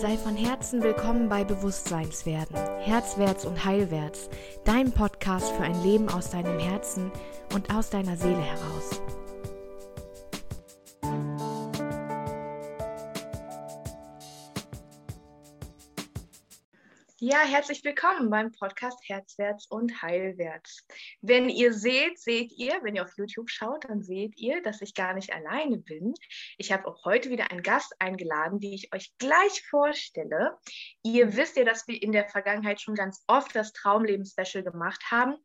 Sei von Herzen willkommen bei Bewusstseinswerden, Herzwärts und Heilwärts, dein Podcast für ein Leben aus deinem Herzen und aus deiner Seele heraus. Ja, herzlich willkommen beim Podcast Herzwärts und Heilwärts. Wenn ihr seht, seht ihr, wenn ihr auf YouTube schaut, dann seht ihr, dass ich gar nicht alleine bin. Ich habe auch heute wieder einen Gast eingeladen, die ich euch gleich vorstelle. Ihr wisst ja, dass wir in der Vergangenheit schon ganz oft das Traumleben-Special gemacht haben.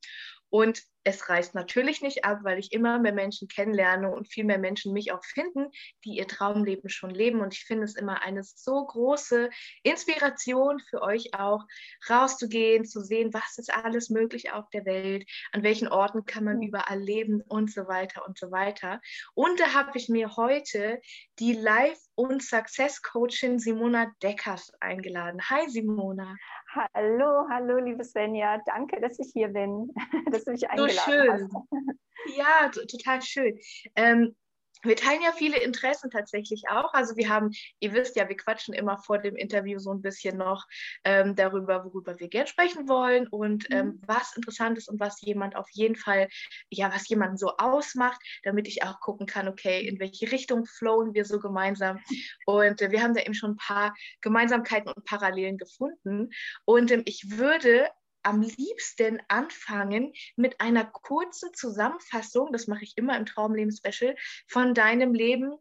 Und es reißt natürlich nicht ab, weil ich immer mehr Menschen kennenlerne und viel mehr Menschen mich auch finden, die ihr Traumleben schon leben. Und ich finde es immer eine so große Inspiration für euch auch, rauszugehen, zu sehen, was ist alles möglich auf der Welt, an welchen Orten kann man überall leben und so weiter und so weiter. Und da habe ich mir heute die Life- und Success-Coachin Simona Deckers eingeladen. Hi Simona. Hallo, hallo, liebe Svenja. Danke, dass ich hier bin, dass du mich eingeladen so schön. hast. Ja, total schön. Ähm, wir teilen ja viele Interessen tatsächlich auch. Also wir haben, ihr wisst ja, wir quatschen immer vor dem Interview so ein bisschen noch ähm, darüber, worüber wir gern sprechen wollen und ähm, mhm. was interessant ist und was jemand auf jeden Fall, ja, was jemanden so ausmacht, damit ich auch gucken kann, okay, in welche Richtung flowen wir so gemeinsam. Und äh, wir haben da eben schon ein paar Gemeinsamkeiten und Parallelen gefunden. Und ähm, ich würde am liebsten anfangen mit einer kurzen Zusammenfassung, das mache ich immer im Traumleben-Special, von deinem Leben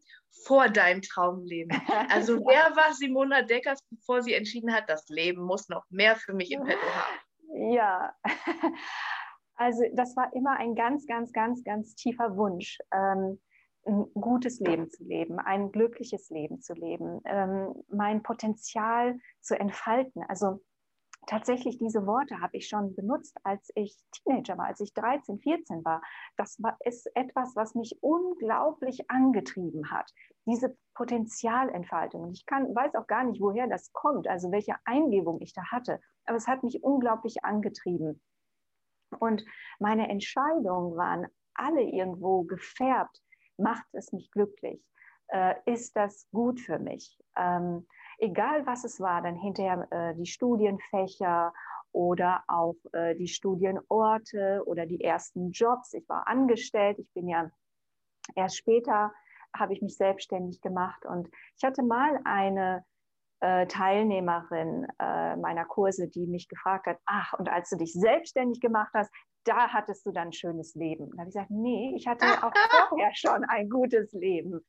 vor deinem Traumleben. Also wer war Simona Deckers, bevor sie entschieden hat, das Leben muss noch mehr für mich im petto haben? Ja, also das war immer ein ganz, ganz, ganz, ganz tiefer Wunsch. Ähm, ein gutes Leben zu leben, ein glückliches Leben zu leben, ähm, mein Potenzial zu entfalten. Also tatsächlich diese Worte habe ich schon benutzt, als ich Teenager war, als ich 13, 14 war. Das war, ist etwas, was mich unglaublich angetrieben hat. Diese Potenzialentfaltung. Ich kann, weiß auch gar nicht, woher das kommt, also welche Eingebung ich da hatte. Aber es hat mich unglaublich angetrieben. Und meine Entscheidungen waren alle irgendwo gefärbt. Macht es mich glücklich? Äh, ist das gut für mich? Ähm, egal was es war, dann hinterher äh, die Studienfächer oder auch äh, die Studienorte oder die ersten Jobs. Ich war angestellt, ich bin ja erst später habe ich mich selbstständig gemacht und ich hatte mal eine äh, Teilnehmerin äh, meiner Kurse, die mich gefragt hat, ach, und als du dich selbstständig gemacht hast, da hattest du dann ein schönes Leben. Da habe ich gesagt, nee, ich hatte auch vorher schon ein gutes Leben.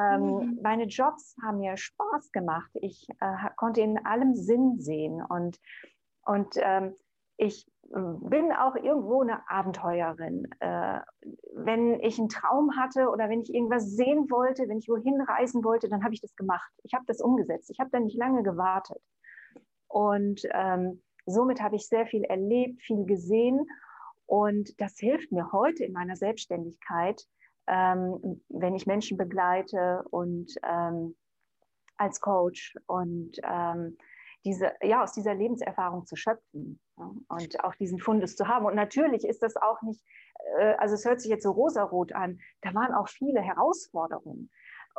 Ähm, mhm. Meine Jobs haben mir Spaß gemacht. Ich äh, konnte in allem Sinn sehen und, und ähm, ich bin auch irgendwo eine Abenteuerin. Äh, wenn ich einen Traum hatte oder wenn ich irgendwas sehen wollte, wenn ich wohin reisen wollte, dann habe ich das gemacht. Ich habe das umgesetzt. Ich habe dann nicht lange gewartet. Und ähm, somit habe ich sehr viel erlebt, viel gesehen. Und das hilft mir heute in meiner Selbstständigkeit, ähm, wenn ich Menschen begleite und ähm, als Coach und ähm, diese, ja, aus dieser Lebenserfahrung zu schöpfen ja, und auch diesen Fundus zu haben. Und natürlich ist das auch nicht, äh, also es hört sich jetzt so rosarot an, da waren auch viele Herausforderungen.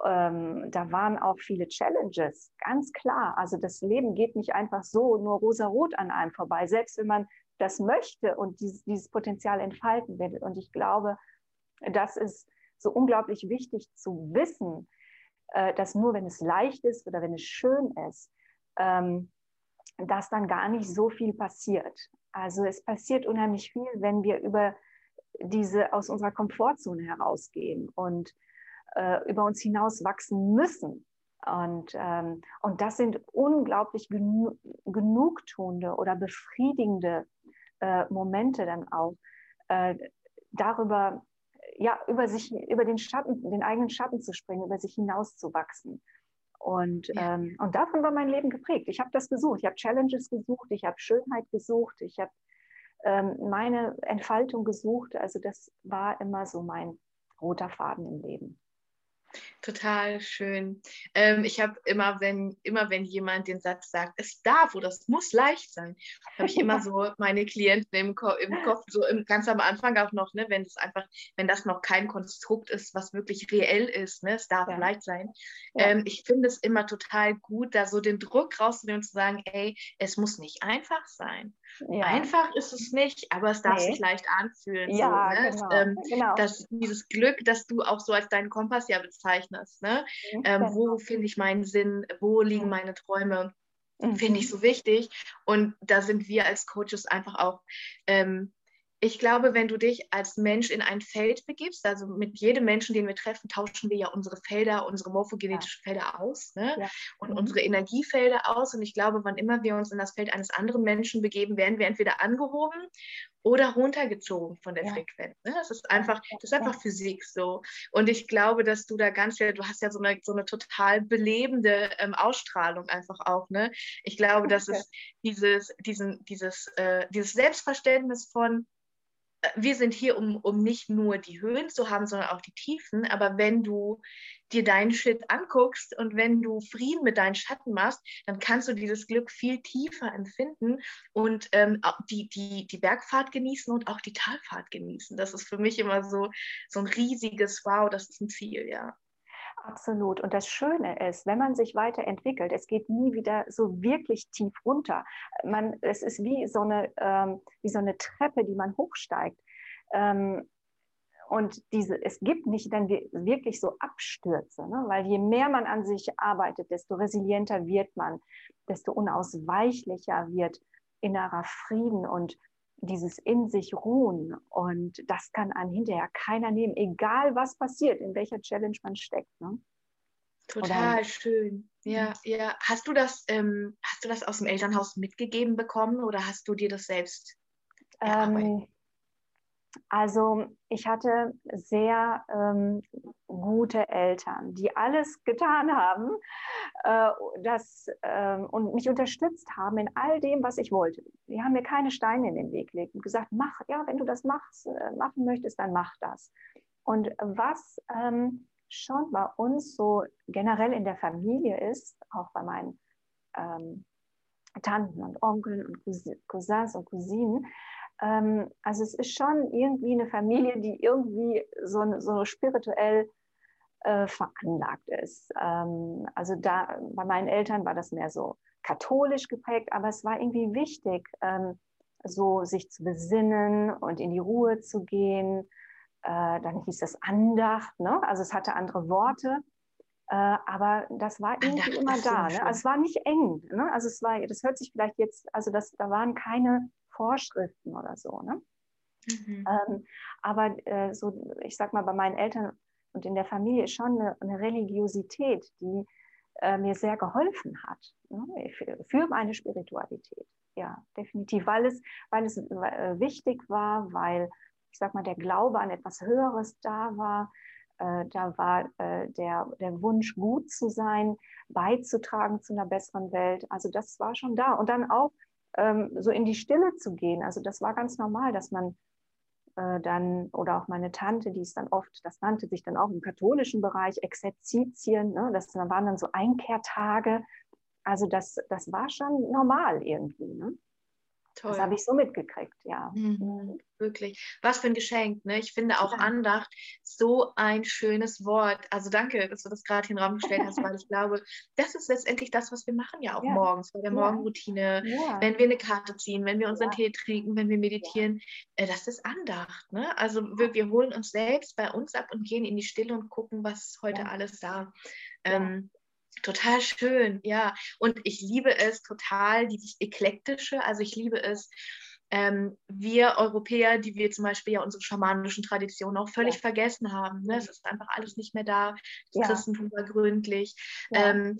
Ähm, da waren auch viele Challenges, ganz klar. Also das Leben geht nicht einfach so nur rosarot an einem vorbei, selbst wenn man das möchte und dieses, dieses Potenzial entfalten will. Und ich glaube, das ist so unglaublich wichtig zu wissen, äh, dass nur wenn es leicht ist oder wenn es schön ist, ähm, dass dann gar nicht so viel passiert. Also es passiert unheimlich viel, wenn wir über diese aus unserer Komfortzone herausgehen und äh, über uns hinaus wachsen müssen. Und, ähm, und das sind unglaublich genu genugtuende oder befriedigende äh, Momente dann auch, äh, darüber, ja, über sich, über den Schatten, den eigenen Schatten zu springen, über sich hinaus zu wachsen. Und, ja. ähm, und davon war mein Leben geprägt. Ich habe das gesucht. Ich habe Challenges gesucht, ich habe Schönheit gesucht, ich habe ähm, meine Entfaltung gesucht. Also das war immer so mein roter Faden im Leben. Total schön. Ähm, ich habe immer, wenn immer wenn jemand den Satz sagt, es darf oder es muss leicht sein, habe ich immer so meine Klienten im, Ko im Kopf, so im, ganz am Anfang auch noch, ne, wenn es einfach, wenn das noch kein Konstrukt ist, was wirklich reell ist, ne, es darf ja. leicht sein. Ja. Ähm, ich finde es immer total gut, da so den Druck rauszunehmen und zu sagen, ey, es muss nicht einfach sein. Ja. Einfach ist es nicht, aber es darf nee. sich leicht anfühlen. Ja, so, ne? genau. Ähm, genau. Das, dieses Glück, das du auch so als deinen Kompass ja bezeichnest. Ne? Mhm. Ähm, wo genau. finde ich meinen Sinn? Wo liegen mhm. meine Träume? Mhm. Finde ich so wichtig. Und da sind wir als Coaches einfach auch ähm, ich glaube, wenn du dich als Mensch in ein Feld begibst, also mit jedem Menschen, den wir treffen, tauschen wir ja unsere Felder, unsere morphogenetischen ja. Felder aus ne? Ja. und mhm. unsere Energiefelder aus. Und ich glaube, wann immer wir uns in das Feld eines anderen Menschen begeben, werden wir entweder angehoben oder runtergezogen von der ja. Frequenz. Ne? Das ist einfach, das ist einfach Physik so. Und ich glaube, dass du da ganz viel, du hast ja so eine, so eine total belebende ähm, Ausstrahlung einfach auch. Ne? Ich glaube, dass es dieses, diesen, dieses, äh, dieses Selbstverständnis von, wir sind hier, um, um nicht nur die Höhen zu haben, sondern auch die Tiefen. Aber wenn du dir deinen Shit anguckst und wenn du Frieden mit deinen Schatten machst, dann kannst du dieses Glück viel tiefer empfinden und ähm, die, die, die Bergfahrt genießen und auch die Talfahrt genießen. Das ist für mich immer so, so ein riesiges Wow, das ist ein Ziel, ja. Absolut. Und das Schöne ist, wenn man sich weiterentwickelt, es geht nie wieder so wirklich tief runter. Man, es ist wie so eine, ähm, wie so eine Treppe, die man hochsteigt. Ähm, und diese, es gibt nicht dann wirklich so Abstürze, ne? weil je mehr man an sich arbeitet, desto resilienter wird man, desto unausweichlicher wird innerer Frieden und dieses in sich ruhen und das kann an hinterher keiner nehmen, egal was passiert, in welcher Challenge man steckt. Ne? Total oder, schön. Ja, ja. Hast du das, ähm, hast du das aus dem Elternhaus mitgegeben bekommen oder hast du dir das selbst ähm, also ich hatte sehr ähm, gute Eltern, die alles getan haben äh, das, äh, und mich unterstützt haben in all dem, was ich wollte. Die haben mir keine Steine in den Weg gelegt und gesagt, mach, ja, wenn du das machst, äh, machen möchtest, dann mach das. Und was ähm, schon bei uns so generell in der Familie ist, auch bei meinen ähm, Tanten und Onkeln und Cousins und Cousinen, ähm, also es ist schon irgendwie eine Familie, die irgendwie so, so spirituell äh, veranlagt ist. Ähm, also da bei meinen Eltern war das mehr so katholisch geprägt, aber es war irgendwie wichtig, ähm, so sich zu besinnen und in die Ruhe zu gehen. Äh, dann hieß es Andacht, ne? also es hatte andere Worte. Äh, aber das war irgendwie immer da. Ne? Also es war nicht eng. Ne? Also es war, das hört sich vielleicht jetzt, also das, da waren keine Vorschriften oder so. Ne? Mhm. Ähm, aber äh, so, ich sag mal, bei meinen Eltern und in der Familie ist schon eine, eine Religiosität, die äh, mir sehr geholfen hat ne? für, für, meine Spiritualität. Ja, definitiv, weil es, weil es äh, wichtig war, weil, ich sag mal, der Glaube an etwas Höheres da war. Äh, da war äh, der, der Wunsch, gut zu sein, beizutragen zu einer besseren Welt. Also das war schon da. Und dann auch so in die Stille zu gehen. Also das war ganz normal, dass man äh, dann, oder auch meine Tante, die ist dann oft, das nannte sich dann auch im katholischen Bereich Exerzitien, ne? das waren dann so Einkehrtage. Also das, das war schon normal irgendwie. Ne? Toll. Das habe ich so mitgekriegt, ja. Mhm. mhm. Wirklich. Was für ein Geschenk. Ne? Ich finde auch ja. Andacht so ein schönes Wort. Also danke, dass du das gerade in den Raum gestellt hast, weil ich glaube, das ist letztendlich das, was wir machen ja auch ja. morgens, bei der Morgenroutine, ja. wenn wir eine Karte ziehen, wenn wir unseren Tee trinken, wenn wir meditieren. Äh, das ist Andacht. Ne? Also wir, wir, holen uns selbst bei uns ab und gehen in die Stille und gucken, was heute alles da. Ähm, Total schön, ja. Und ich liebe es total, dieses Eklektische. Also ich liebe es, ähm, wir Europäer, die wir zum Beispiel ja unsere schamanischen Traditionen auch völlig ja. vergessen haben. Ne? Es ist einfach alles nicht mehr da. Das ja. Christentum war gründlich. Ja. Ähm,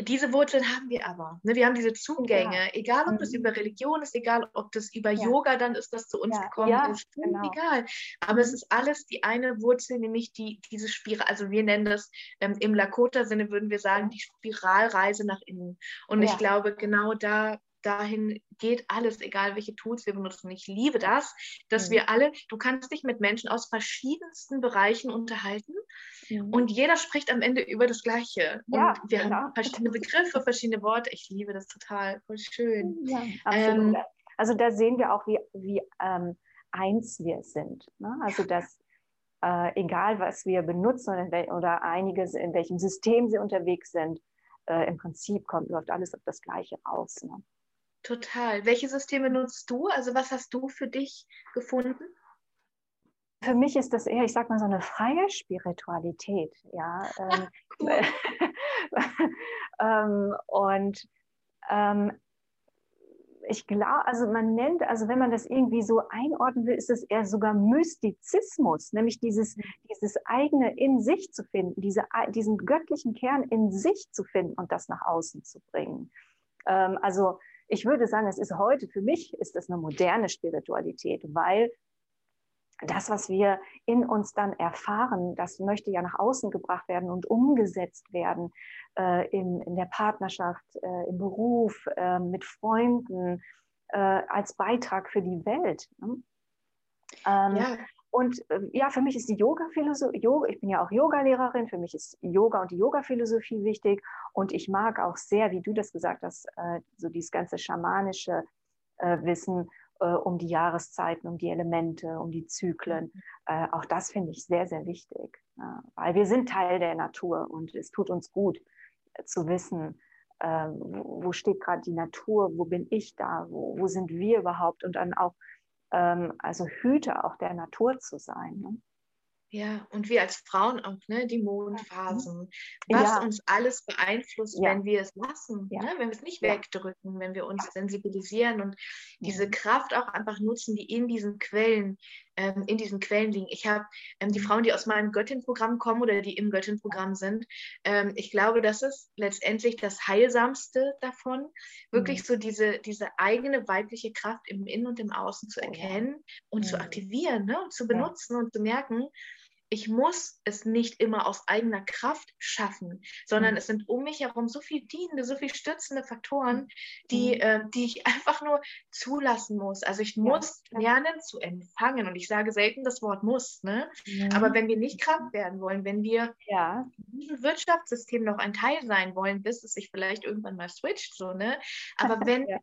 diese Wurzeln haben wir aber. Ne? Wir haben diese Zugänge, ja. egal ob das mhm. über Religion ist, egal ob das über ja. Yoga dann ist, das zu uns ja. gekommen ist, genau. egal. Aber es mhm. ist alles die eine Wurzel, nämlich die, diese Spirale, also wir nennen das ähm, im Lakota-Sinne, würden wir sagen, die Spiralreise nach innen. Und ich glaube, genau da dahin geht alles, egal welche Tools wir benutzen. Ich liebe das, dass mhm. wir alle, du kannst dich mit Menschen aus verschiedensten Bereichen unterhalten Mhm. Und jeder spricht am Ende über das Gleiche. Ja, und wir genau. haben verschiedene Begriffe, verschiedene Worte. Ich liebe das total, voll schön. Ja, absolut. Ähm, also da sehen wir auch, wie, wie ähm, eins wir sind. Ne? Also dass äh, egal, was wir benutzen oder einiges, in welchem System sie unterwegs sind, äh, im Prinzip kommt, läuft alles auf das Gleiche raus. Ne? Total. Welche Systeme nutzt du? Also was hast du für dich gefunden? Für mich ist das eher, ich sag mal, so eine freie Spiritualität. Ja. Ähm, cool. ähm, und ähm, ich glaube, also man nennt, also wenn man das irgendwie so einordnen will, ist es eher sogar Mystizismus, nämlich dieses, dieses eigene in sich zu finden, diese, diesen göttlichen Kern in sich zu finden und das nach außen zu bringen. Ähm, also ich würde sagen, es ist heute, für mich ist es eine moderne Spiritualität, weil das, was wir in uns dann erfahren, das möchte ja nach außen gebracht werden und umgesetzt werden äh, in, in der Partnerschaft, äh, im Beruf, äh, mit Freunden, äh, als Beitrag für die Welt. Ne? Ähm, ja. Und äh, ja, für mich ist die Yoga-Philosophie, Yoga, ich bin ja auch Yoga-Lehrerin, für mich ist Yoga und die Yoga-Philosophie wichtig. Und ich mag auch sehr, wie du das gesagt hast, äh, so dieses ganze schamanische Wissen äh, um die Jahreszeiten, um die Elemente, um die Zyklen. Äh, auch das finde ich sehr, sehr wichtig, ja, weil wir sind Teil der Natur und es tut uns gut äh, zu wissen, äh, wo, wo, steht gerade die Natur, wo bin ich da, wo, wo sind wir überhaupt und dann auch ähm, also Hüter auch der Natur zu sein. Ne? Ja, und wir als Frauen auch, ne, die Mondphasen, was ja. uns alles beeinflusst, ja. wenn wir es lassen, ja. ne, wenn wir es nicht wegdrücken, wenn wir uns sensibilisieren und diese Kraft auch einfach nutzen, die in diesen Quellen, ähm, in diesen Quellen liegen. Ich habe ähm, die mhm. Frauen, die aus meinem Göttin-Programm kommen oder die im Göttin-Programm sind, ähm, ich glaube, das ist letztendlich das Heilsamste davon, wirklich mhm. so diese, diese eigene weibliche Kraft im Innen und im Außen zu oh erkennen und mhm. zu aktivieren ne, und zu benutzen und zu merken, ich muss es nicht immer aus eigener Kraft schaffen, sondern mhm. es sind um mich herum so viel dienende, so viel stützende Faktoren, die, mhm. äh, die ich einfach nur zulassen muss. Also ich muss ja. lernen zu empfangen und ich sage selten das Wort muss, ne? Mhm. aber wenn wir nicht krank werden wollen, wenn wir ja. in diesem Wirtschaftssystem noch ein Teil sein wollen, bis es sich vielleicht irgendwann mal switcht, so, ne? aber wenn, ja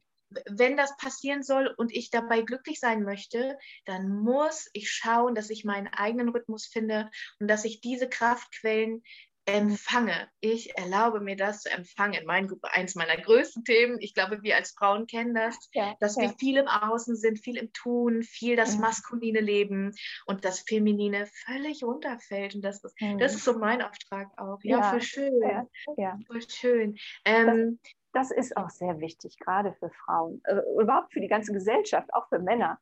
wenn das passieren soll und ich dabei glücklich sein möchte, dann muss ich schauen, dass ich meinen eigenen Rhythmus finde und dass ich diese Kraftquellen empfange. Ich erlaube mir das zu empfangen. Mein, eins meiner größten Themen, ich glaube, wir als Frauen kennen das, ja, dass ja. wir viel im Außen sind, viel im Tun, viel das mhm. maskuline Leben und das Feminine völlig runterfällt. Und das ist, das ist so mein Auftrag auch. Ja, ja voll schön. Ja, ja. Voll schön. Ähm, das ist auch sehr wichtig, gerade für Frauen, äh, überhaupt für die ganze Gesellschaft, auch für Männer,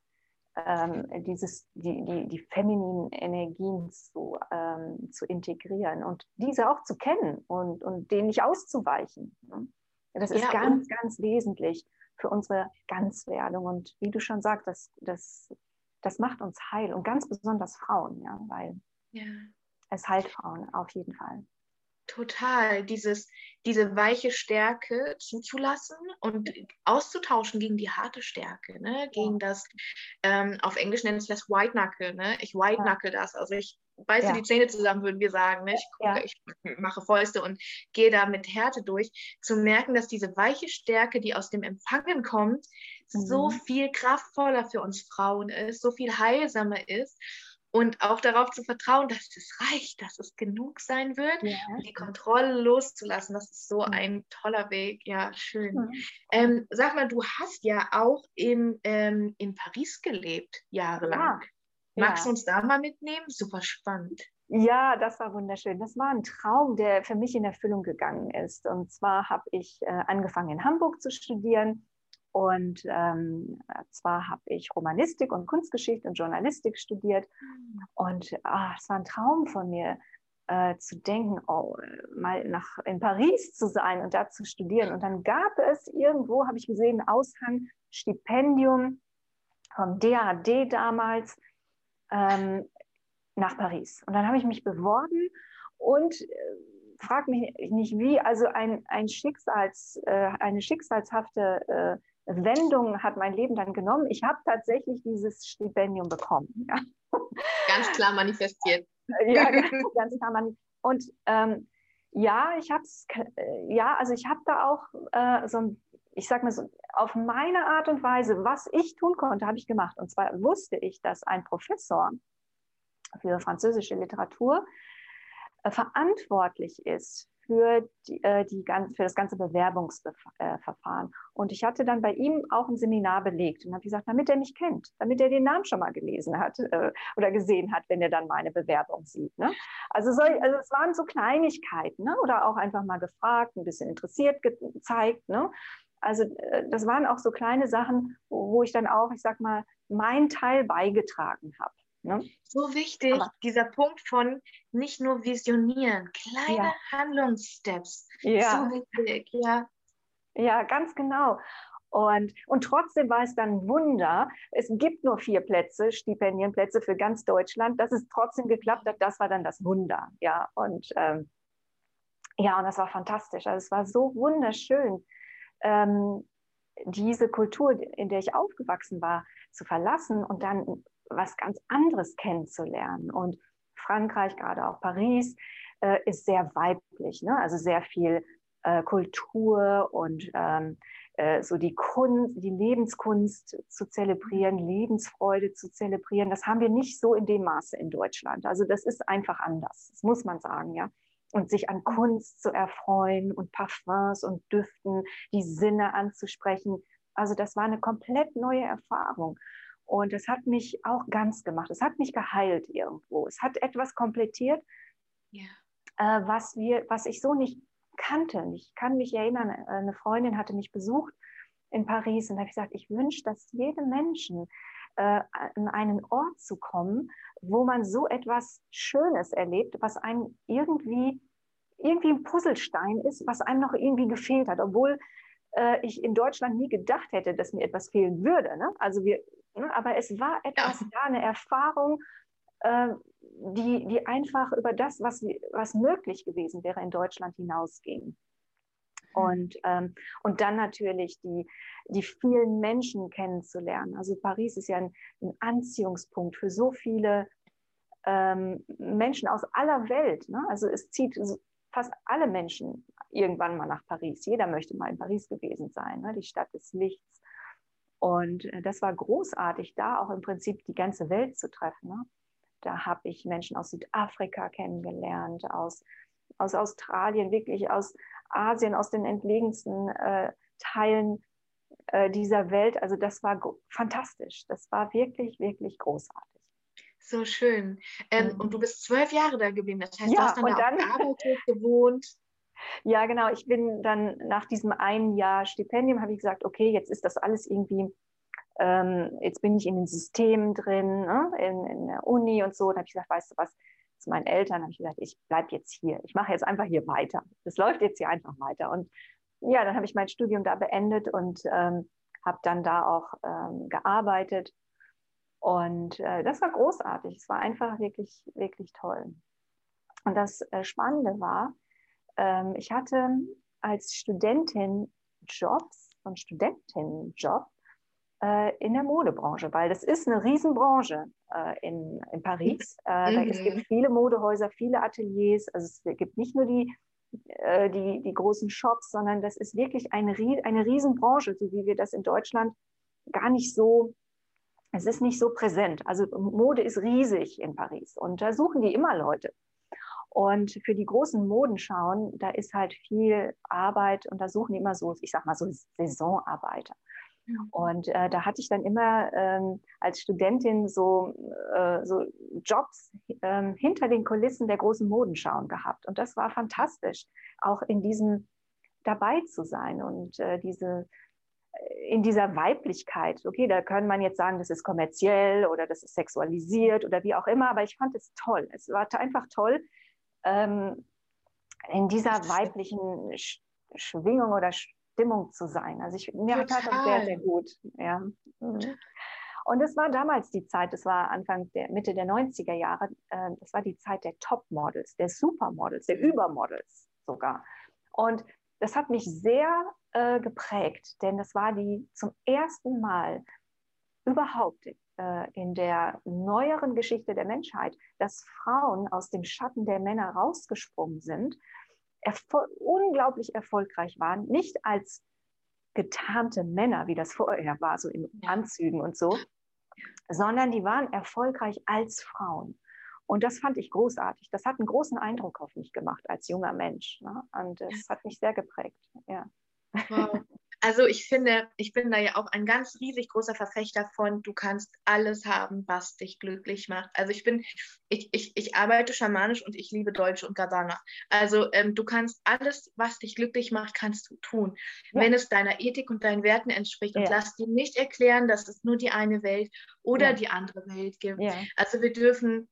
ähm, dieses, die, die, die femininen Energien zu, ähm, zu integrieren und diese auch zu kennen und, und denen nicht auszuweichen. Ne? Das ist ja, ganz, ganz wesentlich für unsere Ganzwerdung. Und wie du schon sagst, das, das, das macht uns heil und ganz besonders Frauen, ja, weil ja. es heilt Frauen auf jeden Fall. Total, dieses, diese weiche Stärke zuzulassen und auszutauschen gegen die harte Stärke, ne? gegen ja. das, ähm, auf Englisch nennt es das White Knuckle, ne? ich White Knuckle ja. das, also ich beiße ja. die Zähne zusammen, würden wir sagen, ne? ich, gucke, ich mache Fäuste und gehe da mit Härte durch, zu merken, dass diese weiche Stärke, die aus dem Empfangen kommt, mhm. so viel kraftvoller für uns Frauen ist, so viel heilsamer ist und auch darauf zu vertrauen, dass es reicht, dass es genug sein wird, ja. die Kontrolle loszulassen. Das ist so ein toller Weg. Ja, schön. Mhm. Ähm, sag mal, du hast ja auch in, ähm, in Paris gelebt, jahrelang. Ja. Magst du uns da mal mitnehmen? Super spannend. Ja, das war wunderschön. Das war ein Traum, der für mich in Erfüllung gegangen ist. Und zwar habe ich äh, angefangen in Hamburg zu studieren und ähm, zwar habe ich Romanistik und Kunstgeschichte und Journalistik studiert. Mhm. Und ah, es war ein Traum von mir, äh, zu denken, oh, mal nach, in Paris zu sein und da zu studieren. Und dann gab es irgendwo, habe ich gesehen, ein Aushang, Stipendium vom DAD damals ähm, nach Paris. Und dann habe ich mich beworben und äh, frag mich nicht wie, also ein, ein Schicksals, äh, eine schicksalshafte äh, Wendung hat mein Leben dann genommen. Ich habe tatsächlich dieses Stipendium bekommen. Ja. Ganz klar manifestiert. Ja, ganz, klar manifestiert. Und ähm, ja, ich habe äh, ja, also ich habe da auch äh, so ein, ich sag mal so, auf meine Art und Weise, was ich tun konnte, habe ich gemacht. Und zwar wusste ich, dass ein Professor für französische Literatur äh, verantwortlich ist für, die, äh, die, für das ganze Bewerbungsverfahren. Und ich hatte dann bei ihm auch ein Seminar belegt und habe gesagt, damit er mich kennt, damit er den Namen schon mal gelesen hat äh, oder gesehen hat, wenn er dann meine Bewerbung sieht. Ne? Also, soll, also es waren so Kleinigkeiten ne? oder auch einfach mal gefragt, ein bisschen interessiert gezeigt. Ne? Also äh, das waren auch so kleine Sachen, wo, wo ich dann auch, ich sag mal, meinen Teil beigetragen habe. Ne? So wichtig, Aber, dieser Punkt von nicht nur visionieren, kleine ja. Handlungssteps. Ja. So wichtig, ja. Ja, ganz genau. Und, und trotzdem war es dann ein Wunder. Es gibt nur vier Plätze, Stipendienplätze für ganz Deutschland, dass es trotzdem geklappt hat. Das war dann das Wunder. Ja, und ähm, ja, und das war fantastisch. Also es war so wunderschön, ähm, diese Kultur, in der ich aufgewachsen war, zu verlassen und dann was ganz anderes kennenzulernen. Und Frankreich, gerade auch Paris, äh, ist sehr weiblich, ne? also sehr viel äh, Kultur und ähm, äh, so die Kunst, die Lebenskunst zu zelebrieren, Lebensfreude zu zelebrieren. Das haben wir nicht so in dem Maße in Deutschland. Also das ist einfach anders, das muss man sagen, ja. Und sich an Kunst zu erfreuen und Parfums und Düften, die Sinne anzusprechen. Also das war eine komplett neue Erfahrung. Und es hat mich auch ganz gemacht. Es hat mich geheilt irgendwo. Es hat etwas komplettiert, ja. äh, was, wir, was ich so nicht kannte. Ich kann mich erinnern, eine Freundin hatte mich besucht in Paris und habe gesagt, ich wünsche, dass jedem Menschen äh, an einen Ort zu kommen, wo man so etwas Schönes erlebt, was einem irgendwie irgendwie ein Puzzlestein ist, was einem noch irgendwie gefehlt hat, obwohl äh, ich in Deutschland nie gedacht hätte, dass mir etwas fehlen würde. Ne? Also wir, ne? aber es war etwas ja. da, eine Erfahrung, äh, die, die einfach über das, was, was möglich gewesen wäre, in Deutschland hinausging. Und, ähm, und dann natürlich die, die vielen Menschen kennenzulernen. Also Paris ist ja ein, ein Anziehungspunkt für so viele ähm, Menschen aus aller Welt. Ne? Also es zieht fast alle Menschen irgendwann mal nach Paris. Jeder möchte mal in Paris gewesen sein, ne? die Stadt des Lichts. Und äh, das war großartig, da auch im Prinzip die ganze Welt zu treffen. Ne? Da habe ich Menschen aus Südafrika kennengelernt, aus, aus Australien, wirklich aus Asien, aus den entlegensten äh, Teilen äh, dieser Welt. Also das war fantastisch. Das war wirklich, wirklich großartig. So schön. Ähm, mhm. Und du bist zwölf Jahre da geblieben. Das heißt, ja, du hast dann, da dann gewohnt. Ja, genau. Ich bin dann nach diesem einen Jahr Stipendium, habe ich gesagt, okay, jetzt ist das alles irgendwie, ähm, jetzt bin ich in den Systemen drin, ne, in, in, der Uni und so. Und habe ich gesagt, weißt du was, zu meinen Eltern habe ich gesagt, ich bleibe jetzt hier. Ich mache jetzt einfach hier weiter. Das läuft jetzt hier einfach weiter. Und ja, dann habe ich mein Studium da beendet und ähm, habe dann da auch ähm, gearbeitet und äh, das war großartig. Es war einfach wirklich, wirklich toll. Und das äh, Spannende war, ähm, ich hatte als Studentin Jobs, einen Studentinnenjob äh, in der Modebranche, weil das ist eine Riesenbranche äh, in, in Paris. Äh, mhm. Es gibt viele Modehäuser, viele Ateliers. Also es gibt nicht nur die, äh, die, die großen Shops, sondern das ist wirklich eine, eine Riesenbranche, so wie wir das in Deutschland gar nicht so es ist nicht so präsent. Also Mode ist riesig in Paris und da suchen die immer Leute. Und für die großen Modenschauen, da ist halt viel Arbeit und da suchen die immer so, ich sag mal so Saisonarbeiter. Und äh, da hatte ich dann immer ähm, als Studentin so, äh, so Jobs äh, hinter den Kulissen der großen Modenschauen gehabt. Und das war fantastisch, auch in diesem dabei zu sein und äh, diese in dieser Weiblichkeit. Okay, da kann man jetzt sagen, das ist kommerziell oder das ist sexualisiert oder wie auch immer, aber ich fand es toll. Es war einfach toll, ähm, in dieser weiblichen Sch Schwingung oder Stimmung zu sein. Also ich, mir Total. hat das sehr, sehr gut. Ja. Mhm. Und es war damals die Zeit, das war Anfang der Mitte der 90er Jahre, äh, das war die Zeit der Topmodels, der Supermodels, der Übermodels sogar. Und das hat mich sehr äh, geprägt, denn das war die zum ersten Mal überhaupt äh, in der neueren Geschichte der Menschheit, dass Frauen aus dem Schatten der Männer rausgesprungen sind, erfol unglaublich erfolgreich waren, nicht als getarnte Männer, wie das vorher war, so in Anzügen und so, sondern die waren erfolgreich als Frauen. Und das fand ich großartig. Das hat einen großen Eindruck auf mich gemacht als junger Mensch. Ne? Und es hat mich sehr geprägt. Ja. Wow. Also ich finde, ich bin da ja auch ein ganz riesig großer Verfechter von, du kannst alles haben, was dich glücklich macht. Also ich bin, ich, ich, ich arbeite schamanisch und ich liebe Deutsch und Gabana. Also ähm, du kannst alles, was dich glücklich macht, kannst du tun, ja. wenn es deiner Ethik und deinen Werten entspricht. Ja. Und lass dir nicht erklären, dass es nur die eine Welt oder ja. die andere Welt gibt. Also wir dürfen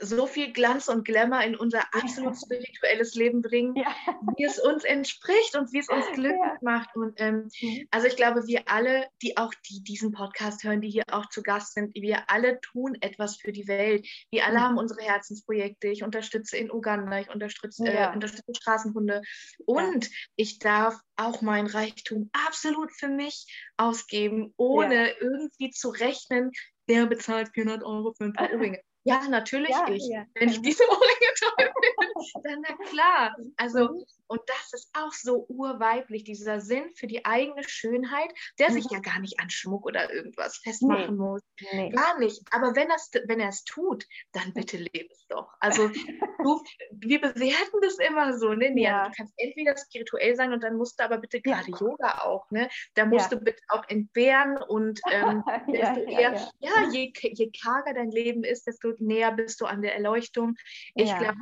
so viel Glanz und Glamour in unser absolut spirituelles Leben bringen, ja. wie es uns entspricht und wie es uns glücklich ja. macht. Und ähm, mhm. also ich glaube, wir alle, die auch die diesen Podcast hören, die hier auch zu Gast sind, wir alle tun etwas für die Welt. Wir alle mhm. haben unsere Herzensprojekte. Ich unterstütze in Uganda, ich unterstütze, äh, ja. äh, unterstütze Straßenhunde und ich darf auch mein Reichtum absolut für mich ausgeben, ohne irgendwie zu rechnen, der bezahlt 400 Euro für ein paar Ohrringe. Ja, natürlich ja, ich. Ja. Wenn ich diese Ohrringe toll finde, dann na klar. Also, mhm. und das ist auch so urweiblich, dieser Sinn für die eigene Schönheit, der sich mhm. ja gar nicht an Schmuck oder irgendwas festmachen nee. muss. Nee. Gar nicht. Aber wenn, das, wenn er es tut, dann bitte lebe es doch. Also, du, wir bewerten das immer so. Ne? Nee, ja. also du kannst entweder spirituell sein und dann musst du aber bitte gerade Yoga auch. Ne? Da musst du bitte auch entbehren und ähm, desto eher, ja, je, je karger dein Leben ist, desto näher bist du an der Erleuchtung. Ich ja. glaube,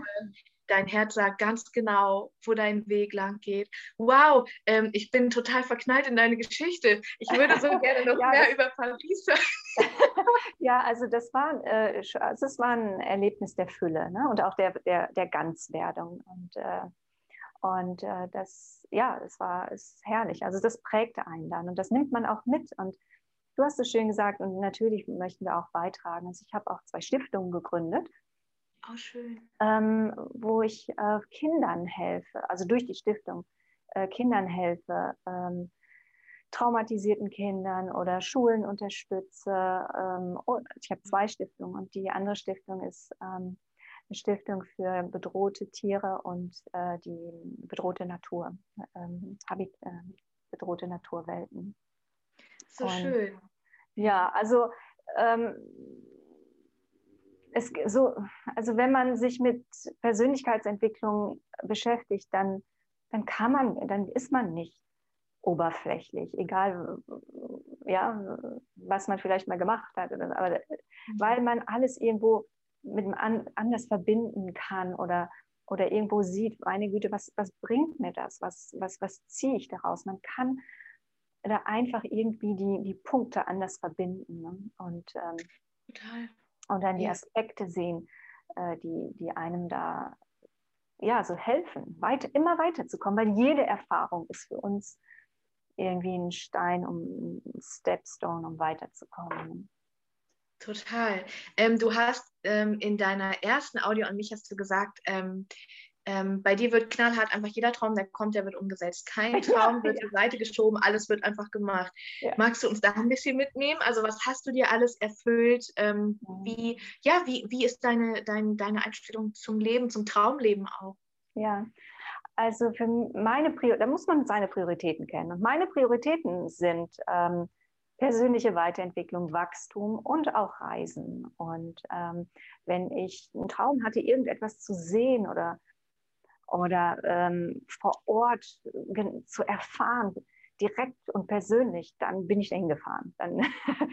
dein Herz sagt ganz genau, wo dein Weg lang geht. Wow, ähm, ich bin total verknallt in deine Geschichte. Ich würde so gerne noch ja, mehr über Paris sagen. ja, also das war, äh, also das war ein Erlebnis der Fülle ne? und auch der, der, der Ganzwerdung. Und, äh, und äh, das, ja, es war ist herrlich. Also das prägte einen dann und das nimmt man auch mit. Und Du hast es schön gesagt und natürlich möchten wir auch beitragen. Also ich habe auch zwei Stiftungen gegründet. Oh, schön. Ähm, wo ich äh, Kindern helfe, also durch die Stiftung äh, Kindern helfe, ähm, traumatisierten Kindern oder Schulen unterstütze. Ähm, ich habe zwei Stiftungen und die andere Stiftung ist ähm, eine Stiftung für bedrohte Tiere und äh, die bedrohte Natur, ähm, äh, bedrohte Naturwelten. So und, schön. Ja, also ähm, es, so, also wenn man sich mit Persönlichkeitsentwicklung beschäftigt, dann, dann kann man, dann ist man nicht oberflächlich, egal ja, was man vielleicht mal gemacht hat, aber mhm. weil man alles irgendwo mit dem anders verbinden kann oder, oder irgendwo sieht, meine Güte, was, was bringt mir das? Was, was, was ziehe ich daraus? Man kann da einfach irgendwie die, die Punkte anders verbinden ne? und, ähm, und dann die Aspekte sehen, äh, die, die einem da ja, so helfen, weiter, immer weiterzukommen, weil jede Erfahrung ist für uns irgendwie ein Stein, um ein Stepstone, um weiterzukommen. Total. Ähm, du hast ähm, in deiner ersten Audio an mich hast du gesagt, ähm, ähm, bei dir wird knallhart einfach jeder Traum, der kommt, der wird umgesetzt. Kein Traum wird zur Seite geschoben, alles wird einfach gemacht. Ja. Magst du uns da ein bisschen mitnehmen? Also was hast du dir alles erfüllt? Ähm, wie, ja, wie, wie ist deine, dein, deine Einstellung zum Leben, zum Traumleben auch? Ja, also für meine Prior da muss man seine Prioritäten kennen. Und meine Prioritäten sind ähm, persönliche Weiterentwicklung, Wachstum und auch Reisen. Und ähm, wenn ich einen Traum hatte, irgendetwas zu sehen oder oder ähm, vor Ort zu erfahren, direkt und persönlich, dann bin ich da hingefahren. Dann,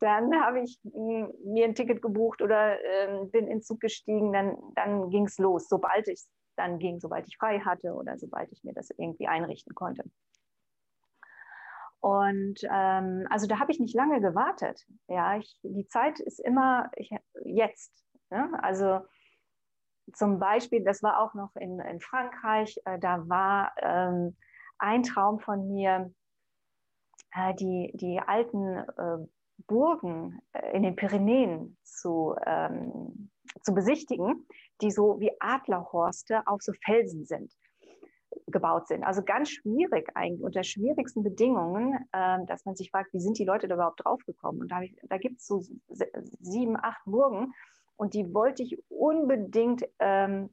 dann habe ich mir ein Ticket gebucht oder äh, bin in Zug gestiegen, dann, dann ging es los, sobald ich dann ging, sobald ich frei hatte oder sobald ich mir das irgendwie einrichten konnte. Und ähm, also da habe ich nicht lange gewartet. Ja, ich, die Zeit ist immer ich, jetzt. Ne? Also zum Beispiel, das war auch noch in, in Frankreich, äh, da war ähm, ein Traum von mir, äh, die, die alten äh, Burgen äh, in den Pyrenäen zu, ähm, zu besichtigen, die so wie Adlerhorste auf so Felsen sind gebaut sind. Also ganz schwierig eigentlich, unter schwierigsten Bedingungen, äh, dass man sich fragt, wie sind die Leute da überhaupt draufgekommen? Und da, da gibt es so sieben, acht Burgen und die wollte ich unbedingt ähm,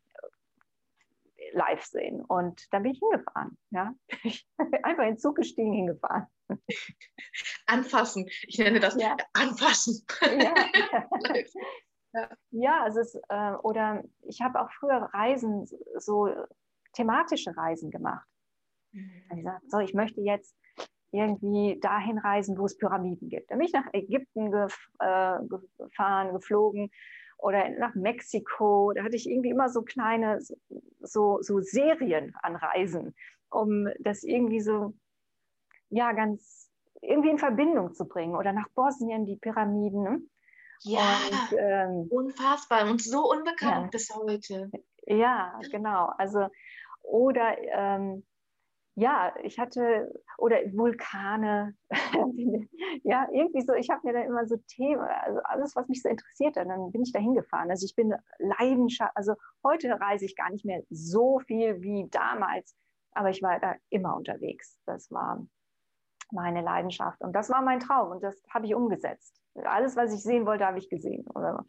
live sehen. Und da bin ich hingefahren. Ja? Einfach in den Zug gestiegen, hingefahren. Anfassen. Ich nenne das ja. Anfassen. Ja. ja. ja, also es, äh, oder ich habe auch früher Reisen, so thematische Reisen gemacht. Mhm. Ich gesagt, so, ich möchte jetzt irgendwie dahin reisen, wo es Pyramiden gibt. Dann bin ich nach Ägypten gef äh, gefahren, geflogen oder nach Mexiko. Da hatte ich irgendwie immer so kleine, so, so Serien an Reisen, um das irgendwie so, ja, ganz irgendwie in Verbindung zu bringen. Oder nach Bosnien, die Pyramiden. Ne? Ja, und, ähm, unfassbar und so unbekannt ja. bis heute. Ja, genau. Also, oder ähm, ja, ich hatte, oder Vulkane, ja, irgendwie so, ich habe mir dann immer so Themen, also alles, was mich so interessiert, hat, dann bin ich da hingefahren. Also ich bin Leidenschaft, also heute reise ich gar nicht mehr so viel wie damals, aber ich war da immer unterwegs. Das war meine Leidenschaft und das war mein Traum und das habe ich umgesetzt. Alles, was ich sehen wollte, habe ich gesehen. Oder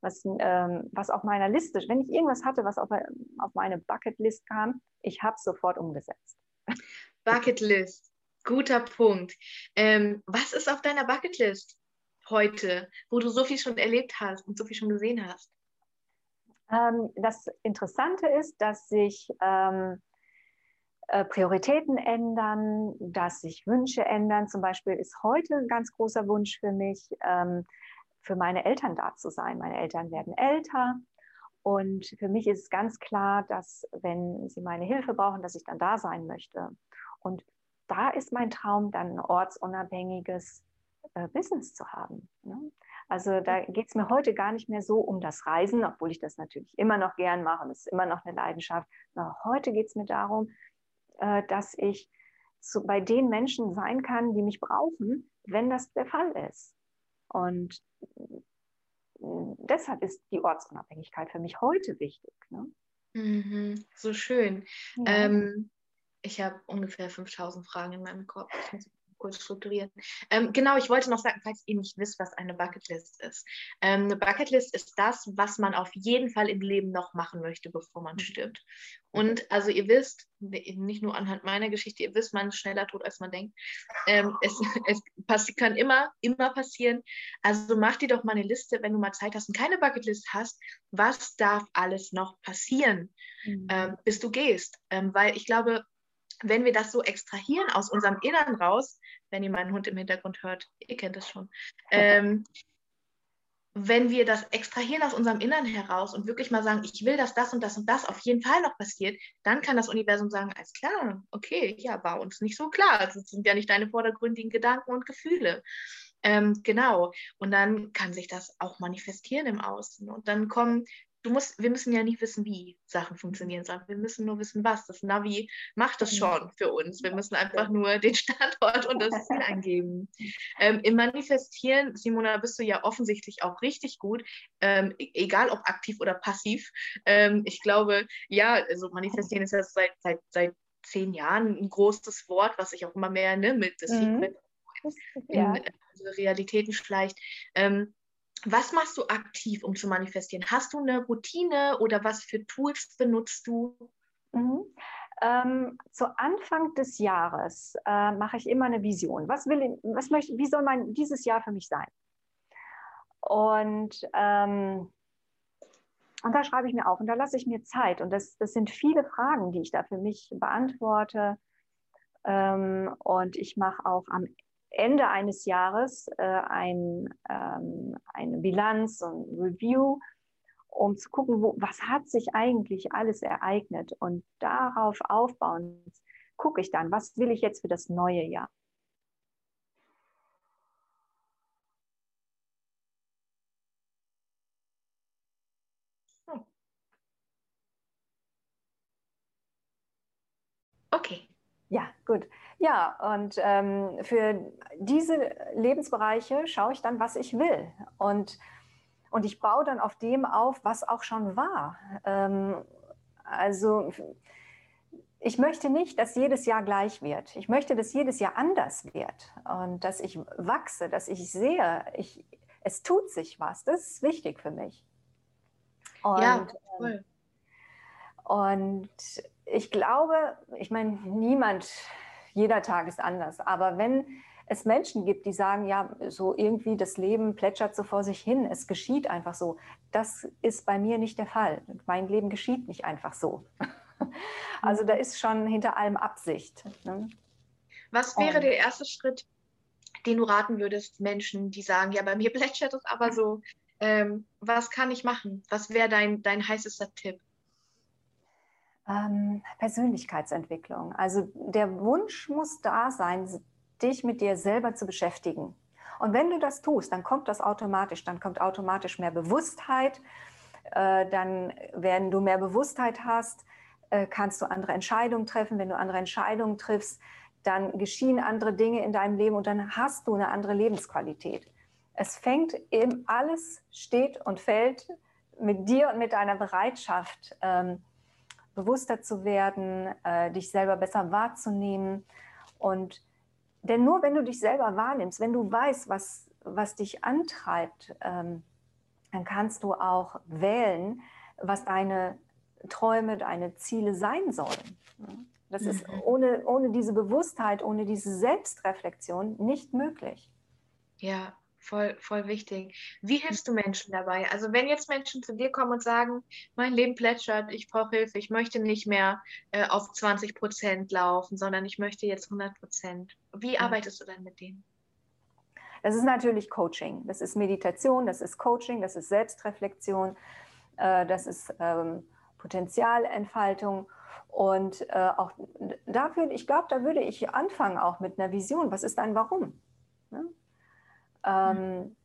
was, ähm, was auf meiner Liste, wenn ich irgendwas hatte, was auf, auf meine Bucketlist kam, ich habe es sofort umgesetzt. Bucketlist, guter Punkt. Ähm, was ist auf deiner Bucketlist heute, wo du so viel schon erlebt hast und so viel schon gesehen hast? Ähm, das Interessante ist, dass sich ähm, äh, Prioritäten ändern, dass sich Wünsche ändern. Zum Beispiel ist heute ein ganz großer Wunsch für mich, ähm, für meine Eltern da zu sein. Meine Eltern werden älter und für mich ist es ganz klar, dass wenn sie meine Hilfe brauchen, dass ich dann da sein möchte. Und da ist mein Traum, dann ein ortsunabhängiges äh, Business zu haben. Ne? Also da geht es mir heute gar nicht mehr so um das Reisen, obwohl ich das natürlich immer noch gern mache und es ist immer noch eine Leidenschaft. Aber heute geht es mir darum, äh, dass ich zu, bei den Menschen sein kann, die mich brauchen, wenn das der Fall ist. Und deshalb ist die Ortsunabhängigkeit für mich heute wichtig. Ne? Mhm, so schön. Ja. Ähm, ich habe ungefähr 5000 Fragen in meinem Kopf. Ich muss kurz strukturieren. Ähm, genau, ich wollte noch sagen, falls ihr nicht wisst, was eine Bucketlist ist. Ähm, eine Bucketlist ist das, was man auf jeden Fall im Leben noch machen möchte, bevor man stirbt. Und also ihr wisst, nicht nur anhand meiner Geschichte, ihr wisst, man ist schneller tot, als man denkt. Ähm, es, es kann immer, immer passieren. Also mach dir doch mal eine Liste, wenn du mal Zeit hast und keine Bucketlist hast, was darf alles noch passieren, mhm. ähm, bis du gehst. Ähm, weil ich glaube, wenn wir das so extrahieren aus unserem Innern raus, wenn ihr meinen Hund im Hintergrund hört, ihr kennt das schon, ähm, wenn wir das extrahieren aus unserem Innern heraus und wirklich mal sagen, ich will, dass das und das und das auf jeden Fall noch passiert, dann kann das Universum sagen, alles klar, okay, ja, war uns nicht so klar. Das sind ja nicht deine vordergründigen Gedanken und Gefühle. Ähm, genau. Und dann kann sich das auch manifestieren im Außen. Und dann kommen du musst, wir müssen ja nicht wissen, wie Sachen funktionieren, sondern wir müssen nur wissen, was. Das Navi macht das schon für uns. Wir müssen einfach nur den Standort und das Ziel eingeben. Ähm, Im Manifestieren, Simona, bist du ja offensichtlich auch richtig gut, ähm, e-, egal ob aktiv oder passiv. Ähm, ich glaube, ja, also Manifestieren ist ja seit, seit, seit zehn Jahren ein großes Wort, was sich auch immer mehr ne, mit The mhm. In, ja. in äh, Realitäten schleicht. Ähm, was machst du aktiv, um zu manifestieren? Hast du eine Routine oder was für Tools benutzt du? Mhm. Ähm, zu Anfang des Jahres äh, mache ich immer eine Vision. Was will, was möchte, wie soll mein dieses Jahr für mich sein? Und, ähm, und da schreibe ich mir auf und da lasse ich mir Zeit. Und das, das sind viele Fragen, die ich da für mich beantworte. Ähm, und ich mache auch am Ende eines Jahres äh, ein, ähm, eine Bilanz und Review, um zu gucken, wo, was hat sich eigentlich alles ereignet. Und darauf aufbauen, gucke ich dann, was will ich jetzt für das neue Jahr. Okay. Ja, gut. Ja, und ähm, für diese Lebensbereiche schaue ich dann, was ich will. Und, und ich baue dann auf dem auf, was auch schon war. Ähm, also ich möchte nicht, dass jedes Jahr gleich wird. Ich möchte, dass jedes Jahr anders wird und dass ich wachse, dass ich sehe, ich, es tut sich was. Das ist wichtig für mich. Und, ja, cool. Und ich glaube, ich meine, niemand, jeder Tag ist anders, aber wenn es Menschen gibt, die sagen, ja, so irgendwie das Leben plätschert so vor sich hin, es geschieht einfach so. Das ist bei mir nicht der Fall. Mein Leben geschieht nicht einfach so. Also da ist schon hinter allem Absicht. Ne? Was wäre der erste Schritt, den du raten würdest, Menschen, die sagen, ja, bei mir plätschert es aber so, ähm, was kann ich machen? Was wäre dein, dein heißester Tipp? Ähm, Persönlichkeitsentwicklung. Also der Wunsch muss da sein, dich mit dir selber zu beschäftigen. Und wenn du das tust, dann kommt das automatisch, dann kommt automatisch mehr Bewusstheit, äh, dann, wenn du mehr Bewusstheit hast, äh, kannst du andere Entscheidungen treffen. Wenn du andere Entscheidungen triffst, dann geschehen andere Dinge in deinem Leben und dann hast du eine andere Lebensqualität. Es fängt eben, alles steht und fällt mit dir und mit deiner Bereitschaft, ähm, bewusster zu werden, äh, dich selber besser wahrzunehmen. Und denn nur wenn du dich selber wahrnimmst, wenn du weißt, was, was dich antreibt, ähm, dann kannst du auch wählen, was deine Träume, deine Ziele sein sollen. Das ist mhm. ohne, ohne diese Bewusstheit, ohne diese Selbstreflexion nicht möglich. Ja, voll, voll wichtig. Wie hilfst du Menschen dabei? Also wenn jetzt Menschen zu dir kommen und sagen, mein Leben plätschert, ich brauche Hilfe, ich möchte nicht mehr äh, auf 20 Prozent laufen, sondern ich möchte jetzt 100 Prozent. Wie mhm. arbeitest du dann mit denen? Das ist natürlich Coaching. Das ist Meditation, das ist Coaching, das ist Selbstreflexion, äh, das ist ähm, Potenzialentfaltung. Und äh, auch dafür, ich glaube, da würde ich anfangen auch mit einer Vision. Was ist dein Warum? Ne? Ähm,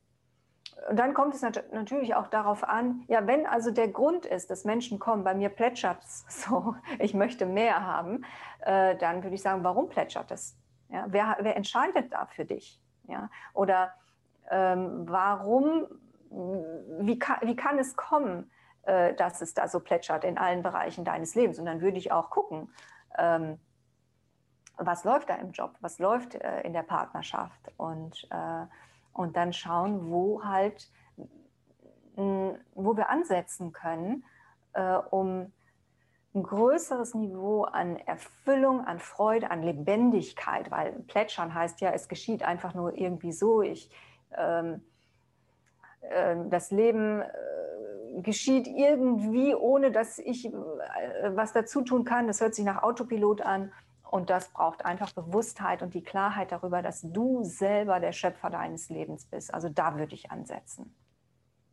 und dann kommt es nat natürlich auch darauf an, ja, wenn also der Grund ist, dass Menschen kommen, bei mir plätschert es so, ich möchte mehr haben, äh, dann würde ich sagen, warum plätschert es? Ja, wer, wer entscheidet da für dich? Ja? Oder ähm, warum, wie kann, wie kann es kommen, äh, dass es da so plätschert in allen Bereichen deines Lebens? Und dann würde ich auch gucken, ähm, was läuft da im Job, was läuft äh, in der Partnerschaft und äh, und dann schauen, wo halt, wo wir ansetzen können, äh, um ein größeres Niveau an Erfüllung, an Freude, an Lebendigkeit, weil Plätschern heißt ja, es geschieht einfach nur irgendwie so. Ich, ähm, äh, das Leben äh, geschieht irgendwie, ohne dass ich äh, was dazu tun kann. Das hört sich nach Autopilot an. Und das braucht einfach Bewusstheit und die Klarheit darüber, dass du selber der Schöpfer deines Lebens bist. Also da würde ich ansetzen.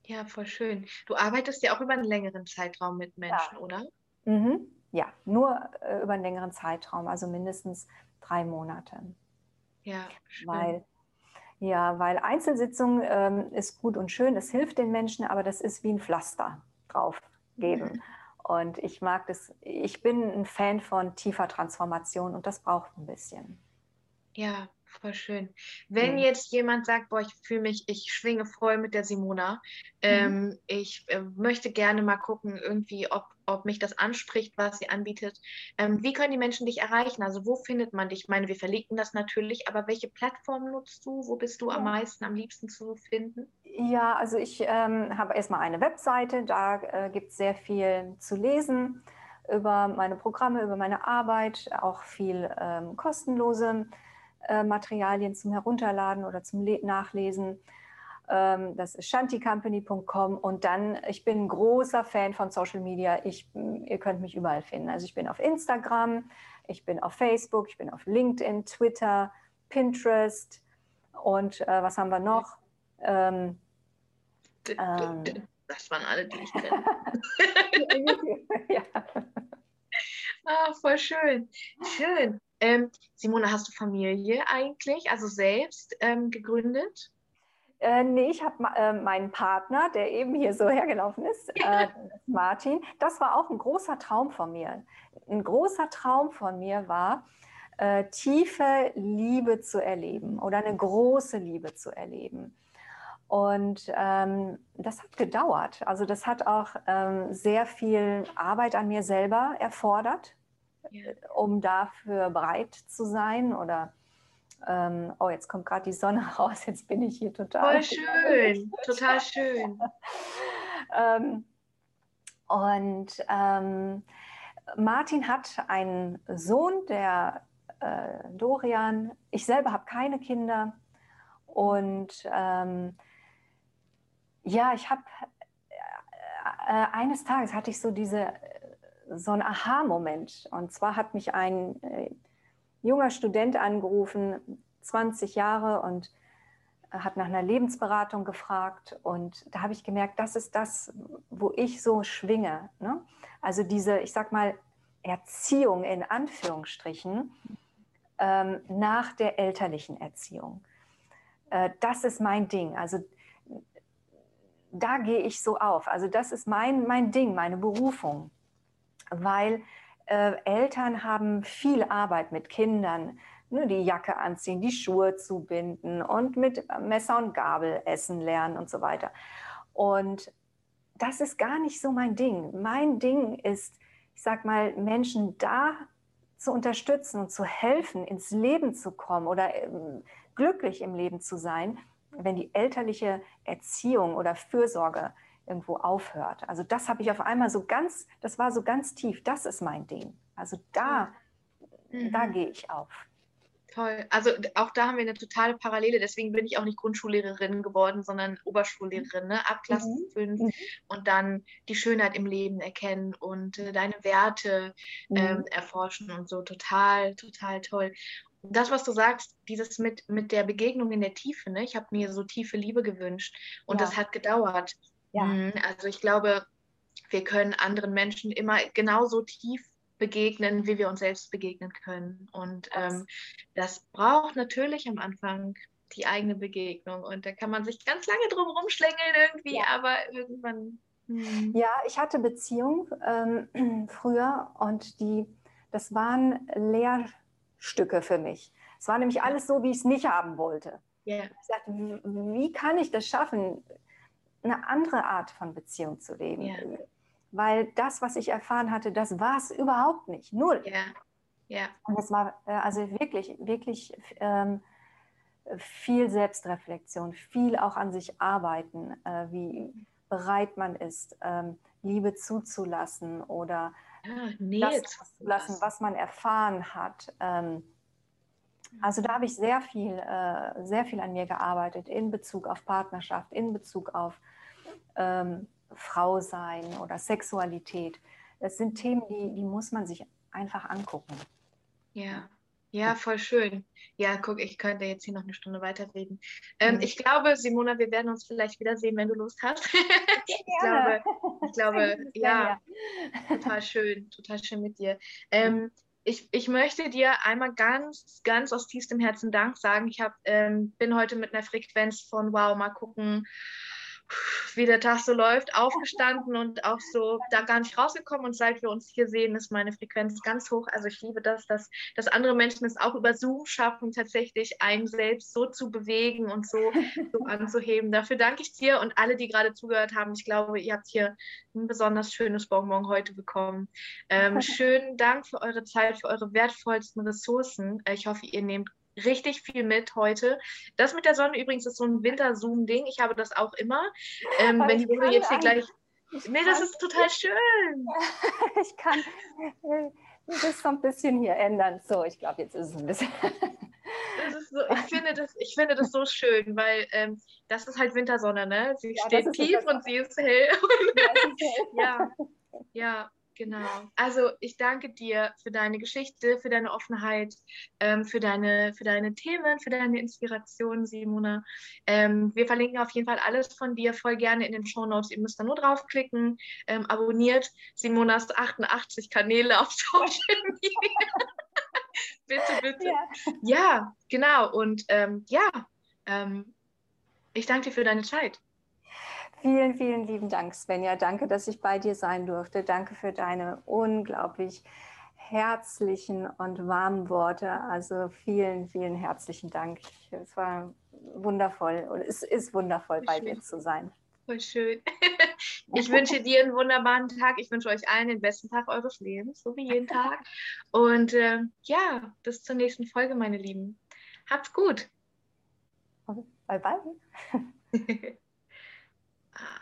Ja, voll schön. Du arbeitest ja auch über einen längeren Zeitraum mit Menschen, ja. oder? Mhm. Ja, nur äh, über einen längeren Zeitraum, also mindestens drei Monate. Ja, schön. Weil, ja, weil Einzelsitzung ähm, ist gut und schön, es hilft den Menschen, aber das ist wie ein Pflaster draufgeben. Mhm. Und ich mag das, ich bin ein Fan von tiefer Transformation und das braucht ein bisschen. Ja, voll schön. Wenn mhm. jetzt jemand sagt, boah, ich fühle mich, ich schwinge voll mit der Simona, mhm. ähm, ich äh, möchte gerne mal gucken, irgendwie, ob, ob mich das anspricht, was sie anbietet. Ähm, wie können die Menschen dich erreichen? Also wo findet man dich? Ich meine, wir verlinken das natürlich, aber welche Plattform nutzt du? Wo bist du ja. am meisten, am liebsten zu finden? Ja, also ich ähm, habe erstmal eine Webseite, da äh, gibt es sehr viel zu lesen über meine Programme, über meine Arbeit, auch viel ähm, kostenlose äh, Materialien zum Herunterladen oder zum Le Nachlesen. Ähm, das ist shanticompany.com und dann, ich bin ein großer Fan von Social Media. Ich, ihr könnt mich überall finden. Also ich bin auf Instagram, ich bin auf Facebook, ich bin auf LinkedIn, Twitter, Pinterest und äh, was haben wir noch? Ähm, ähm, das waren alle, die ich kenne. ja. Ah, voll schön. Schön. Ähm, Simone, hast du Familie eigentlich, also selbst ähm, gegründet? Äh, nee, ich habe äh, meinen Partner, der eben hier so hergelaufen ist, äh, Martin. Das war auch ein großer Traum von mir. Ein großer Traum von mir war, äh, tiefe Liebe zu erleben oder eine große Liebe zu erleben. Und ähm, das hat gedauert. Also das hat auch ähm, sehr viel Arbeit an mir selber erfordert, ja. um dafür bereit zu sein oder ähm, oh, jetzt kommt gerade die Sonne raus, jetzt bin ich hier total. Voll schön, total schön. ähm, und ähm, Martin hat einen Sohn, der äh, Dorian. Ich selber habe keine Kinder. Und ähm, ja, ich habe äh, äh, eines Tages hatte ich so diese so einen Aha-Moment. Und zwar hat mich ein äh, junger Student angerufen, 20 Jahre und hat nach einer Lebensberatung gefragt. Und da habe ich gemerkt, das ist das, wo ich so schwinge. Ne? Also diese, ich sag mal, Erziehung in Anführungsstrichen ähm, nach der elterlichen Erziehung. Äh, das ist mein Ding. Also da gehe ich so auf. Also das ist mein, mein Ding, meine Berufung. Weil äh, Eltern haben viel Arbeit mit Kindern, ne, die Jacke anziehen, die Schuhe zubinden und mit Messer und Gabel essen lernen und so weiter. Und das ist gar nicht so mein Ding. Mein Ding ist, ich sag mal, Menschen da zu unterstützen und zu helfen, ins Leben zu kommen oder ähm, glücklich im Leben zu sein, wenn die elterliche Erziehung oder Fürsorge irgendwo aufhört. Also das habe ich auf einmal so ganz, das war so ganz tief, das ist mein Ding. Also da, mhm. da gehe ich auf. Toll. Also auch da haben wir eine totale Parallele. Deswegen bin ich auch nicht Grundschullehrerin geworden, sondern Oberschullehrerin, ne? ab Klasse mhm. 5 mhm. und dann die Schönheit im Leben erkennen und äh, deine Werte mhm. ähm, erforschen und so. Total, total toll. Das, was du sagst, dieses mit, mit der Begegnung in der Tiefe, ne? ich habe mir so tiefe Liebe gewünscht und ja. das hat gedauert. Ja. Mhm. Also ich glaube, wir können anderen Menschen immer genauso tief begegnen, wie wir uns selbst begegnen können. Und ähm, das braucht natürlich am Anfang die eigene Begegnung. Und da kann man sich ganz lange drum rumschlängeln irgendwie, ja. aber irgendwann. Hm. Ja, ich hatte Beziehung ähm, früher und die, das waren Lehrstücke für mich. Es war nämlich alles so, wie ich es nicht haben wollte. Yeah. Ich sagte, wie kann ich das schaffen, eine andere Art von Beziehung zu leben? Yeah weil das, was ich erfahren hatte, das war es überhaupt nicht. Null. Ja. ja. Und das war äh, also wirklich, wirklich ähm, viel Selbstreflexion, viel auch an sich arbeiten, äh, wie bereit man ist, ähm, Liebe zuzulassen oder ja, das zuzulassen, was man erfahren hat. Ähm, also da habe ich sehr viel, äh, sehr viel an mir gearbeitet in Bezug auf Partnerschaft, in Bezug auf ähm, Frau sein oder Sexualität. Das sind Themen, die, die muss man sich einfach angucken. Ja. Ja, voll schön. Ja, guck, ich könnte jetzt hier noch eine Stunde weiterreden. Ähm, mhm. Ich glaube, Simona, wir werden uns vielleicht wiedersehen, wenn du Lust hast. ich glaube, ich glaube ja, total schön, total schön mit dir. Ähm, ich, ich möchte dir einmal ganz, ganz aus tiefstem Herzen Dank sagen. Ich hab, ähm, bin heute mit einer Frequenz von, wow, mal gucken, wie der Tag so läuft, aufgestanden und auch so da gar nicht rausgekommen. Und seit wir uns hier sehen, ist meine Frequenz ganz hoch. Also ich liebe das, dass, dass andere Menschen es auch über Zoom schaffen, tatsächlich einen selbst so zu bewegen und so, so anzuheben. Dafür danke ich dir und alle, die gerade zugehört haben. Ich glaube, ihr habt hier ein besonders schönes Bonbon heute bekommen. Ähm, schönen Dank für eure Zeit, für eure wertvollsten Ressourcen. Ich hoffe, ihr nehmt richtig viel mit heute. Das mit der Sonne übrigens ist so ein Winter-Zoom-Ding. Ich habe das auch immer. Ähm, wenn die Sonne jetzt hier gleich. Ich nee, das ist total schön. ich kann äh, das so ein bisschen hier ändern. So, ich glaube, jetzt ist es ein bisschen. So, ich, finde das, ich finde das so schön, weil ähm, das ist halt Wintersonne, ne? Sie ja, steht tief und sie ist hell. ja, ja, Genau. Also ich danke dir für deine Geschichte, für deine Offenheit, ähm, für, deine, für deine Themen, für deine Inspiration, Simona. Ähm, wir verlinken auf jeden Fall alles von dir voll gerne in den Show Notes. Ihr müsst da nur draufklicken. Ähm, abonniert Simonas 88 Kanäle auf Social Media. bitte, bitte. Ja, ja genau. Und ähm, ja, ähm, ich danke dir für deine Zeit. Vielen, vielen lieben Dank, Svenja. Danke, dass ich bei dir sein durfte. Danke für deine unglaublich herzlichen und warmen Worte. Also vielen, vielen herzlichen Dank. Es war wundervoll und es ist wundervoll, bei dir zu sein. Voll schön. Ich wünsche dir einen wunderbaren Tag. Ich wünsche euch allen den besten Tag eures Lebens, so wie jeden Tag. Und äh, ja, bis zur nächsten Folge, meine Lieben. Habt's gut. Bye bye.